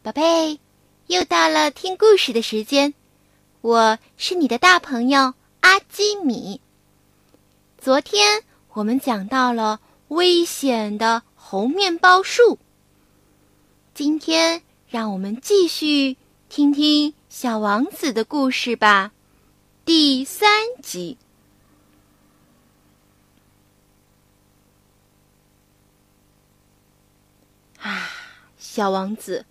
宝贝，又到了听故事的时间，我是你的大朋友阿基米。昨天我们讲到了危险的红面包树，今天让我们继续听听小王子的故事吧。第三集。啊，小王子。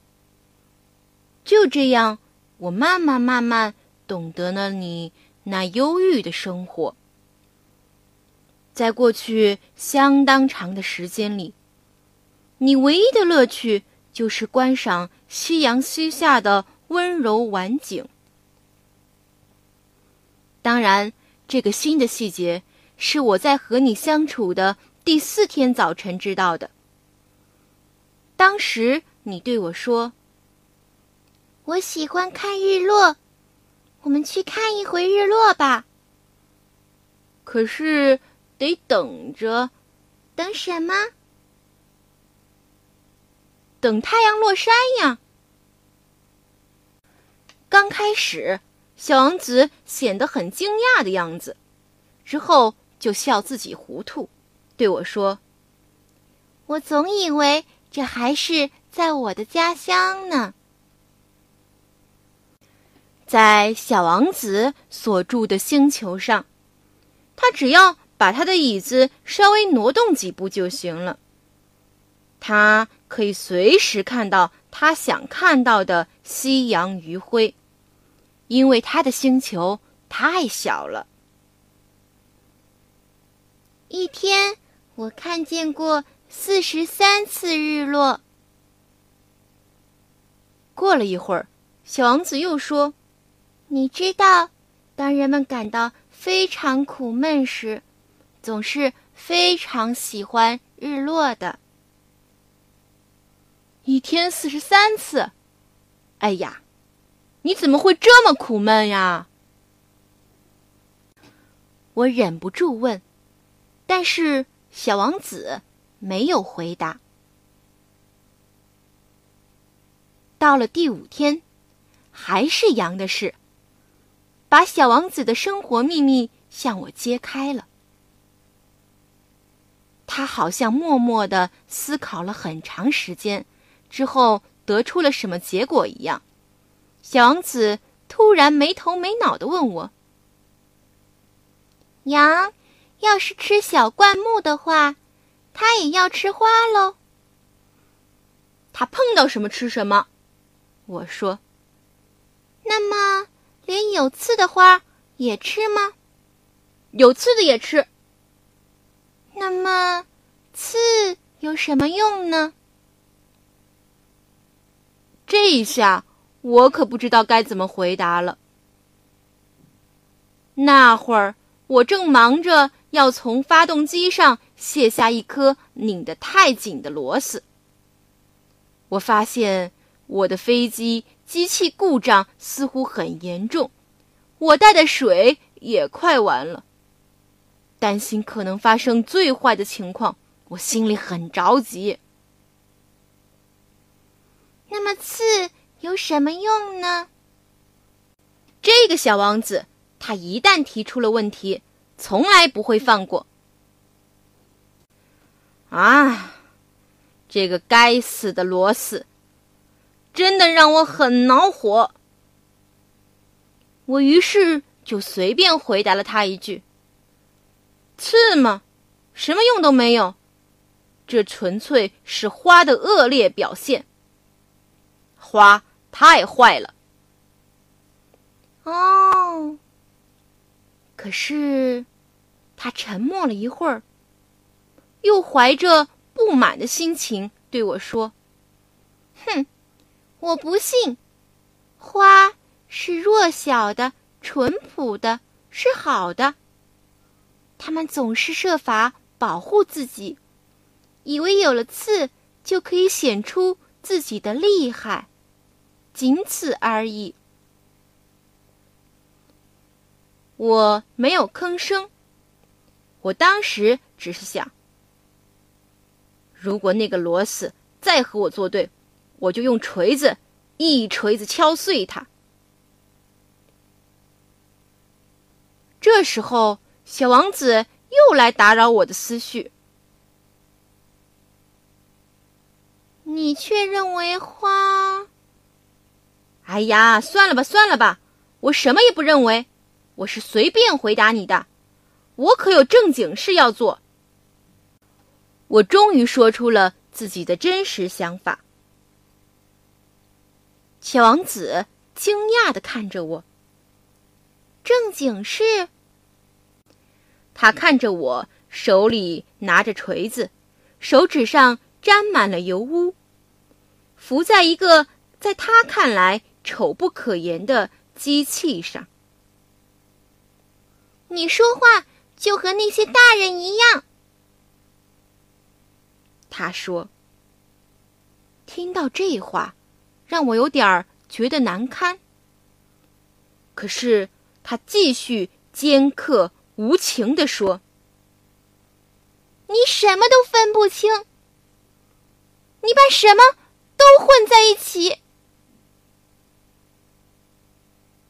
就这样，我慢慢慢慢懂得了你那忧郁的生活。在过去相当长的时间里，你唯一的乐趣就是观赏夕阳西下的温柔晚景。当然，这个新的细节是我在和你相处的第四天早晨知道的。当时你对我说。我喜欢看日落，我们去看一回日落吧。可是得等着，等什么？等太阳落山呀。刚开始，小王子显得很惊讶的样子，之后就笑自己糊涂，对我说：“我总以为这还是在我的家乡呢。”在小王子所住的星球上，他只要把他的椅子稍微挪动几步就行了。他可以随时看到他想看到的夕阳余晖，因为他的星球太小了。一天，我看见过四十三次日落。过了一会儿，小王子又说。你知道，当人们感到非常苦闷时，总是非常喜欢日落的。一天四十三次，哎呀，你怎么会这么苦闷呀？我忍不住问，但是小王子没有回答。到了第五天，还是羊的事。把小王子的生活秘密向我揭开了。他好像默默的思考了很长时间，之后得出了什么结果一样。小王子突然没头没脑的问我：“羊要是吃小灌木的话，它也要吃花喽？”它碰到什么吃什么，我说：“那么。”连有刺的花也吃吗？有刺的也吃。那么，刺有什么用呢？这一下我可不知道该怎么回答了。那会儿我正忙着要从发动机上卸下一颗拧得太紧的螺丝。我发现我的飞机。机器故障似乎很严重，我带的水也快完了。担心可能发生最坏的情况，我心里很着急。那么刺有什么用呢？这个小王子，他一旦提出了问题，从来不会放过。啊，这个该死的螺丝！真的让我很恼火。我于是就随便回答了他一句：“刺吗？什么用都没有，这纯粹是花的恶劣表现。花太坏了。”哦。可是，他沉默了一会儿，又怀着不满的心情对我说：“哼。”我不信，花是弱小的、淳朴的，是好的。他们总是设法保护自己，以为有了刺就可以显出自己的厉害，仅此而已。我没有吭声。我当时只是想，如果那个螺丝再和我作对。我就用锤子一锤子敲碎它。这时候，小王子又来打扰我的思绪。你却认为花？哎呀，算了吧，算了吧，我什么也不认为，我是随便回答你的，我可有正经事要做。我终于说出了自己的真实想法。小王子惊讶的看着我。正经事。他看着我，手里拿着锤子，手指上沾满了油污，浮在一个在他看来丑不可言的机器上。你说话就和那些大人一样。他说：“听到这话，让我有点儿觉得难堪。可是他继续尖刻无情地说：‘你什么都分不清，你把什么都混在一起。’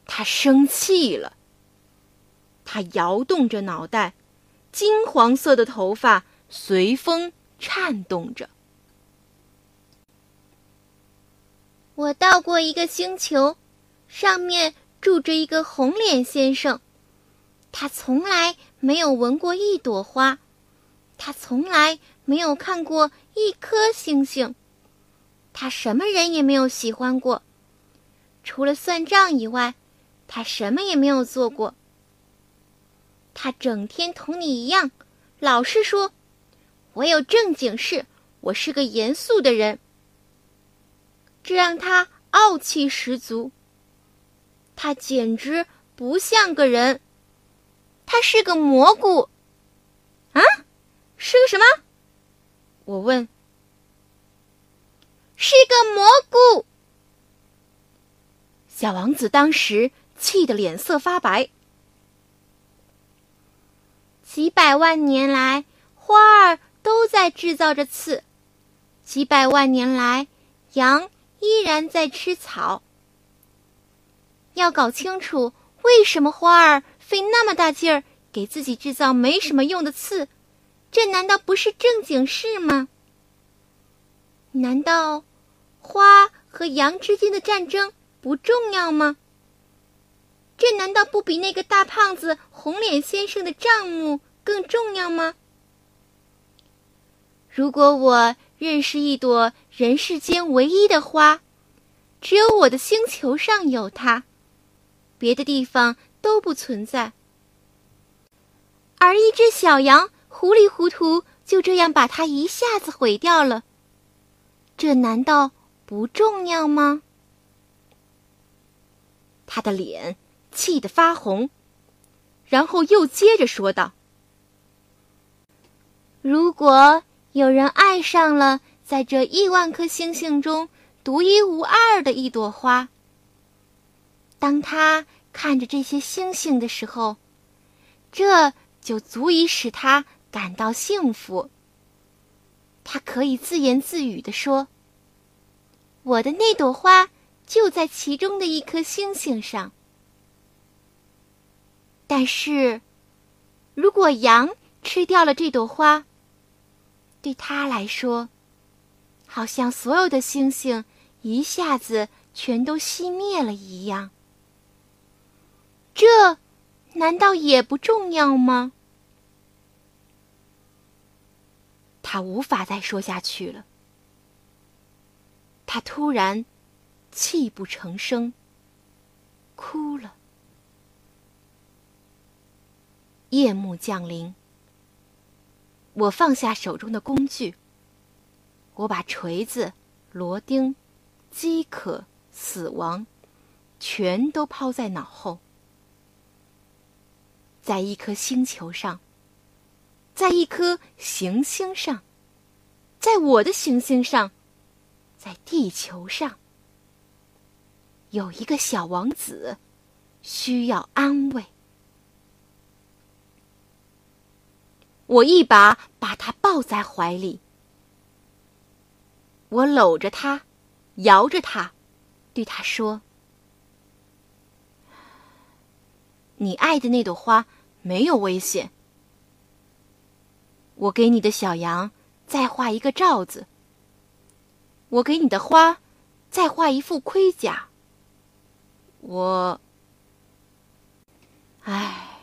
他生气了，他摇动着脑袋，金黄色的头发随风。”颤动着。我到过一个星球，上面住着一个红脸先生。他从来没有闻过一朵花，他从来没有看过一颗星星，他什么人也没有喜欢过，除了算账以外，他什么也没有做过。他整天同你一样，老是说。我有正经事，我是个严肃的人。这让他傲气十足。他简直不像个人，他是个蘑菇。啊，是个什么？我问。是个蘑菇。小王子当时气得脸色发白。几百万年来，花儿。都在制造着刺，几百万年来，羊依然在吃草。要搞清楚为什么花儿费那么大劲儿给自己制造没什么用的刺，这难道不是正经事吗？难道花和羊之间的战争不重要吗？这难道不比那个大胖子红脸先生的账目更重要吗？如果我认识一朵人世间唯一的花，只有我的星球上有它，别的地方都不存在。而一只小羊糊里糊涂就这样把它一下子毁掉了，这难道不重要吗？他的脸气得发红，然后又接着说道：“如果……”有人爱上了在这亿万颗星星中独一无二的一朵花。当他看着这些星星的时候，这就足以使他感到幸福。他可以自言自语地说：“我的那朵花就在其中的一颗星星上。”但是，如果羊吃掉了这朵花，对他来说，好像所有的星星一下子全都熄灭了一样。这难道也不重要吗？他无法再说下去了。他突然泣不成声，哭了。夜幕降临。我放下手中的工具。我把锤子、螺钉、饥渴、死亡，全都抛在脑后。在一颗星球上，在一颗行星上，在我的行星上，在地球上，有一个小王子，需要安慰。我一把把他抱在怀里，我搂着他，摇着他，对他说：“你爱的那朵花没有危险。我给你的小羊再画一个罩子。我给你的花再画一副盔甲。我，唉，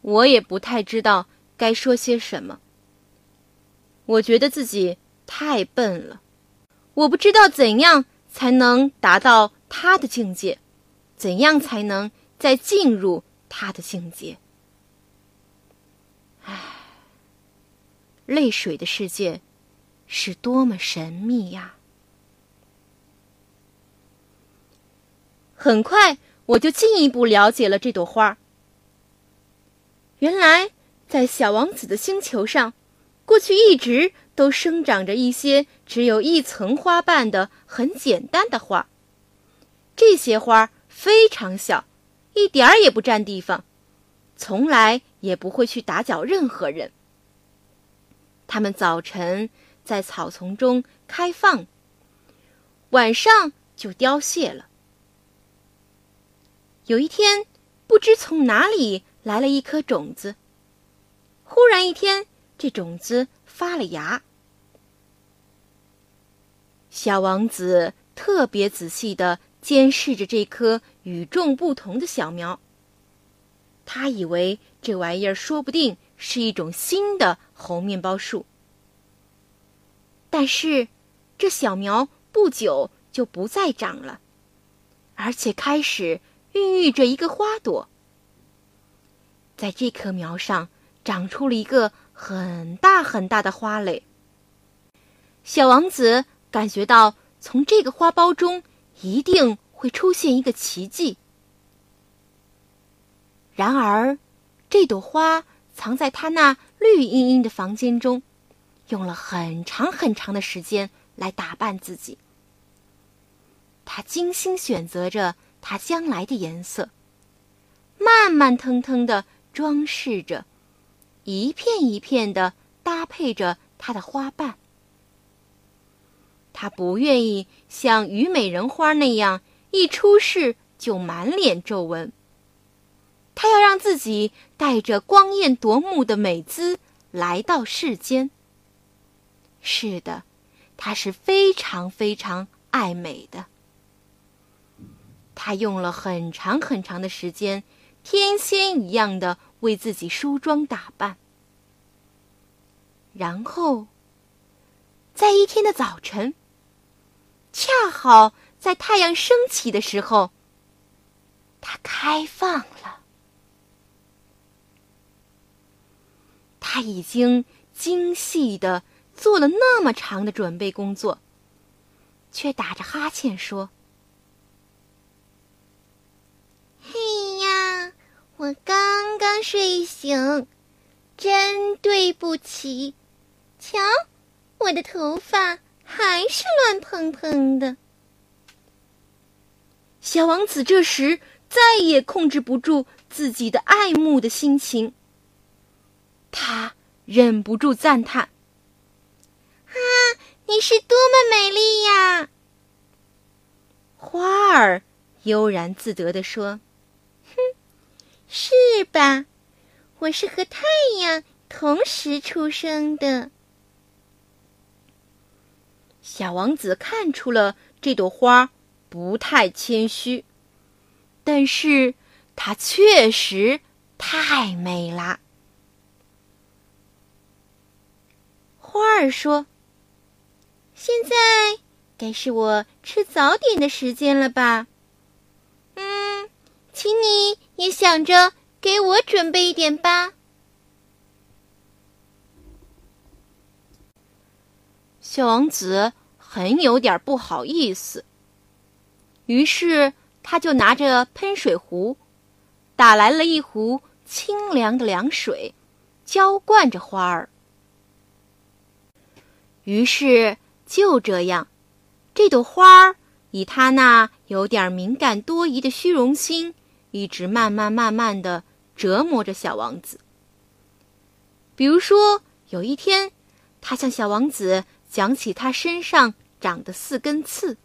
我也不太知道该说些什么。我觉得自己太笨了，我不知道怎样。”才能达到他的境界，怎样才能再进入他的境界？唉，泪水的世界是多么神秘呀！很快，我就进一步了解了这朵花。原来，在小王子的星球上，过去一直。都生长着一些只有一层花瓣的很简单的花。这些花非常小，一点儿也不占地方，从来也不会去打搅任何人。它们早晨在草丛中开放，晚上就凋谢了。有一天，不知从哪里来了一颗种子。忽然一天，这种子发了芽。小王子特别仔细的监视着这棵与众不同的小苗。他以为这玩意儿说不定是一种新的猴面包树。但是，这小苗不久就不再长了，而且开始孕育着一个花朵。在这棵苗上长出了一个很大很大的花蕾。小王子。感觉到从这个花苞中一定会出现一个奇迹。然而，这朵花藏在他那绿茵茵的房间中，用了很长很长的时间来打扮自己。他精心选择着它将来的颜色，慢慢腾腾的装饰着，一片一片的搭配着它的花瓣。他不愿意像虞美人花那样一出世就满脸皱纹。他要让自己带着光艳夺目的美姿来到世间。是的，他是非常非常爱美的。他用了很长很长的时间，天仙一样的为自己梳妆打扮。然后，在一天的早晨。恰好在太阳升起的时候，它开放了。他已经精细的做了那么长的准备工作，却打着哈欠说：“嘿呀，我刚刚睡醒，真对不起。瞧，我的头发。”还是乱蓬蓬的。小王子这时再也控制不住自己的爱慕的心情，他忍不住赞叹：“啊，你是多么美丽呀！”花儿悠然自得地说：“哼，是吧？我是和太阳同时出生的。”小王子看出了这朵花不太谦虚，但是它确实太美啦。花儿说：“现在该是我吃早点的时间了吧？嗯，请你也想着给我准备一点吧。”小王子很有点不好意思，于是他就拿着喷水壶，打来了一壶清凉的凉水，浇灌着花儿。于是就这样，这朵花儿以他那有点敏感多疑的虚荣心，一直慢慢慢慢的折磨着小王子。比如说，有一天，他向小王子。讲起他身上长的四根刺，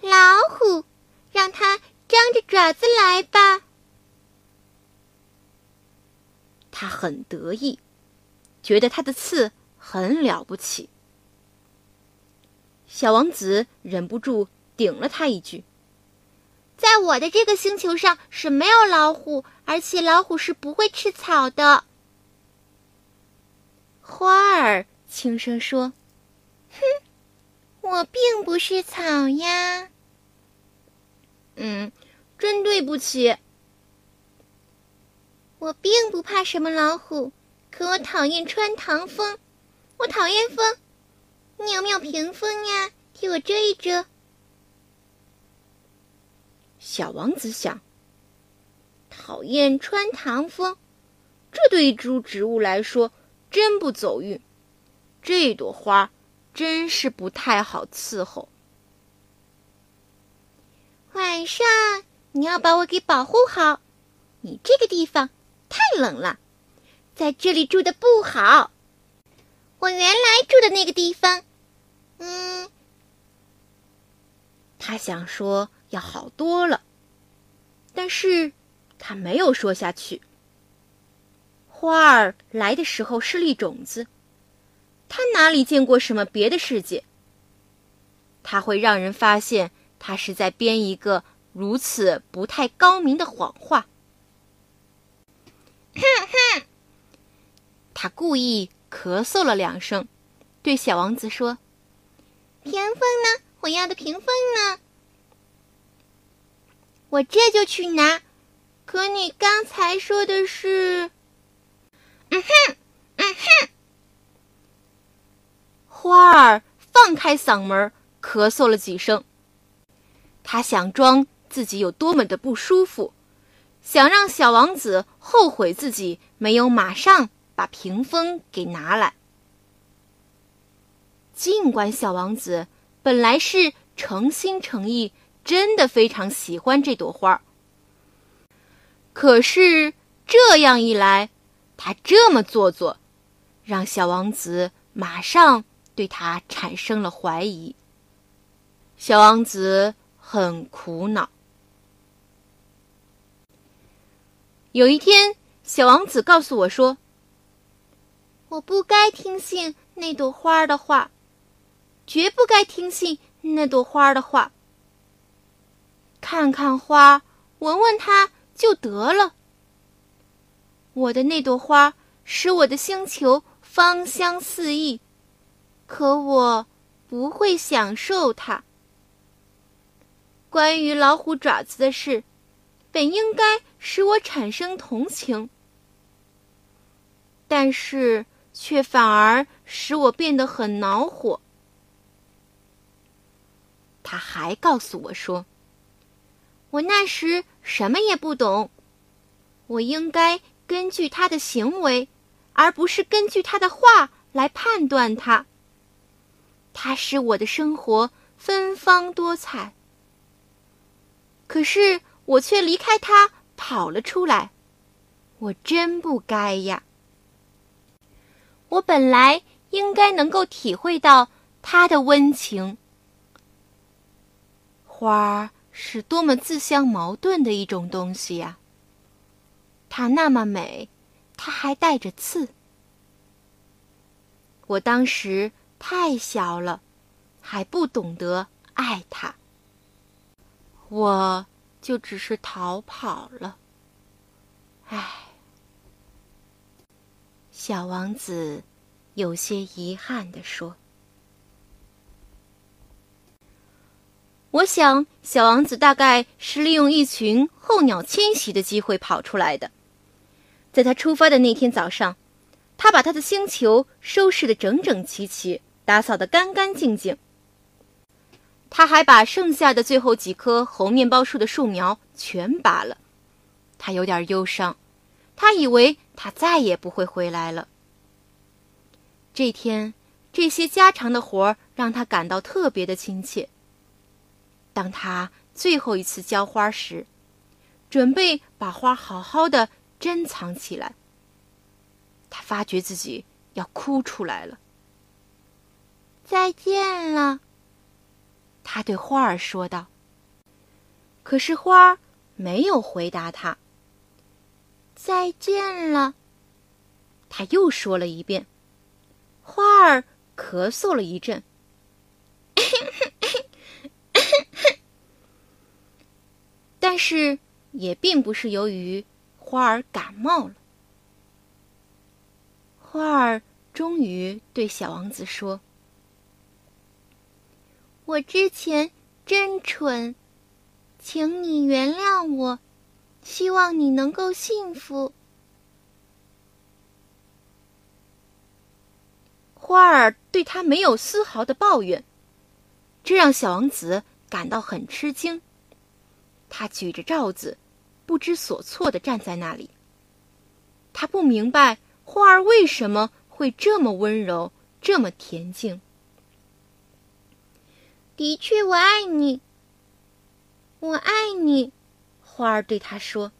老虎，让它张着爪子来吧。他很得意，觉得他的刺很了不起。小王子忍不住顶了他一句：“在我的这个星球上是没有老虎，而且老虎是不会吃草的。”花儿轻声说：“哼，我并不是草呀。”嗯，真对不起。我并不怕什么老虎，可我讨厌穿堂风。我讨厌风，你有没有屏风呀？替我遮一遮。小王子想，讨厌穿堂风，这对一株植物来说真不走运。这朵花真是不太好伺候。晚上你要把我给保护好，你这个地方。太冷了，在这里住的不好。我原来住的那个地方，嗯，他想说要好多了，但是他没有说下去。花儿来的时候是粒种子，他哪里见过什么别的世界？他会让人发现他是在编一个如此不太高明的谎话。哼哼，他故意咳嗽了两声，对小王子说：“屏风呢？我要的屏风呢？我这就去拿。可你刚才说的是……嗯哼，嗯哼。”花儿放开嗓门咳嗽了几声，他想装自己有多么的不舒服。想让小王子后悔自己没有马上把屏风给拿来。尽管小王子本来是诚心诚意，真的非常喜欢这朵花，可是这样一来，他这么做作，让小王子马上对他产生了怀疑。小王子很苦恼。有一天，小王子告诉我说：“我不该听信那朵花的话，绝不该听信那朵花的话。看看花，闻闻它就得了。我的那朵花使我的星球芳香四溢，可我不会享受它。关于老虎爪子的事。”本应该使我产生同情，但是却反而使我变得很恼火。他还告诉我说：“我那时什么也不懂，我应该根据他的行为，而不是根据他的话来判断他。他使我的生活芬芳多彩，可是。”我却离开他跑了出来，我真不该呀！我本来应该能够体会到他的温情。花儿是多么自相矛盾的一种东西呀！它那么美，它还带着刺。我当时太小了，还不懂得爱它。我。就只是逃跑了。唉，小王子有些遗憾地说：“我想，小王子大概是利用一群候鸟迁徙的机会跑出来的。在他出发的那天早上，他把他的星球收拾得整整齐齐，打扫得干干净净。”他还把剩下的最后几棵猴面包树的树苗全拔了，他有点忧伤，他以为他再也不会回来了。这天，这些家常的活儿让他感到特别的亲切。当他最后一次浇花时，准备把花好好的珍藏起来，他发觉自己要哭出来了。再见了。他对花儿说道。可是花儿没有回答他。再见了，他又说了一遍。花儿咳嗽了一阵，但是也并不是由于花儿感冒了。花儿终于对小王子说：“我之前真蠢，请你原谅我，希望你能够幸福。”花儿对他没有丝毫的抱怨，这让小王子感到很吃惊。他举着罩子，不知所措的站在那里。他不明白花儿为什么会这么温柔，这么恬静。的确，我爱你，我爱你，花儿对他说。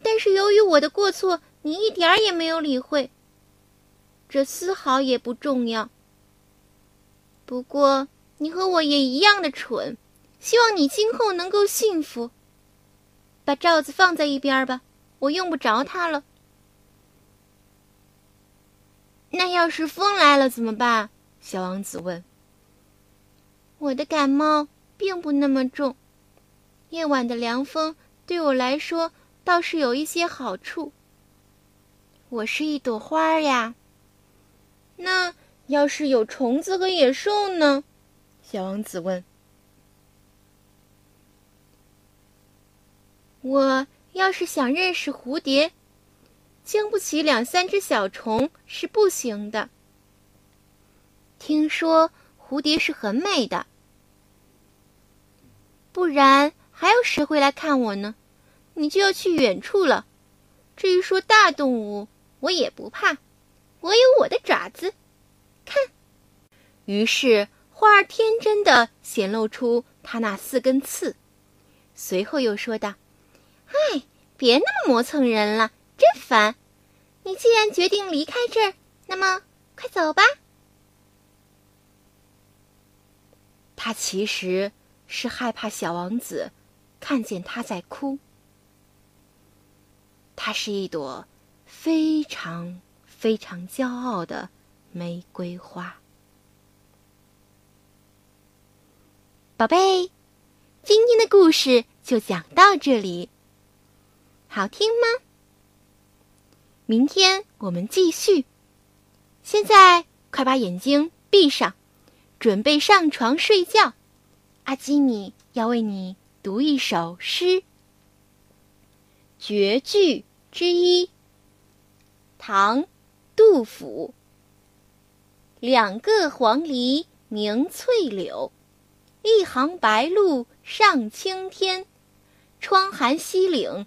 但是由于我的过错，你一点儿也没有理会。这丝毫也不重要。不过你和我也一样的蠢。希望你今后能够幸福。把罩子放在一边吧，我用不着它了。那要是风来了怎么办？小王子问。我的感冒并不那么重，夜晚的凉风对我来说倒是有一些好处。我是一朵花呀。那要是有虫子和野兽呢？小王子问。我要是想认识蝴蝶，经不起两三只小虫是不行的。听说蝴蝶是很美的，不然还有谁会来看我呢？你就要去远处了。至于说大动物，我也不怕，我有我的爪子。看，于是花儿天真的显露出它那四根刺，随后又说道。哎，别那么磨蹭人了，真烦！你既然决定离开这儿，那么快走吧。他其实是害怕小王子看见他在哭。它是一朵非常非常骄傲的玫瑰花。宝贝，今天的故事就讲到这里。好听吗？明天我们继续。现在快把眼睛闭上，准备上床睡觉。阿基米要为你读一首诗，绝句之一。唐·杜甫。两个黄鹂鸣翠柳，一行白鹭上青天。窗含西岭。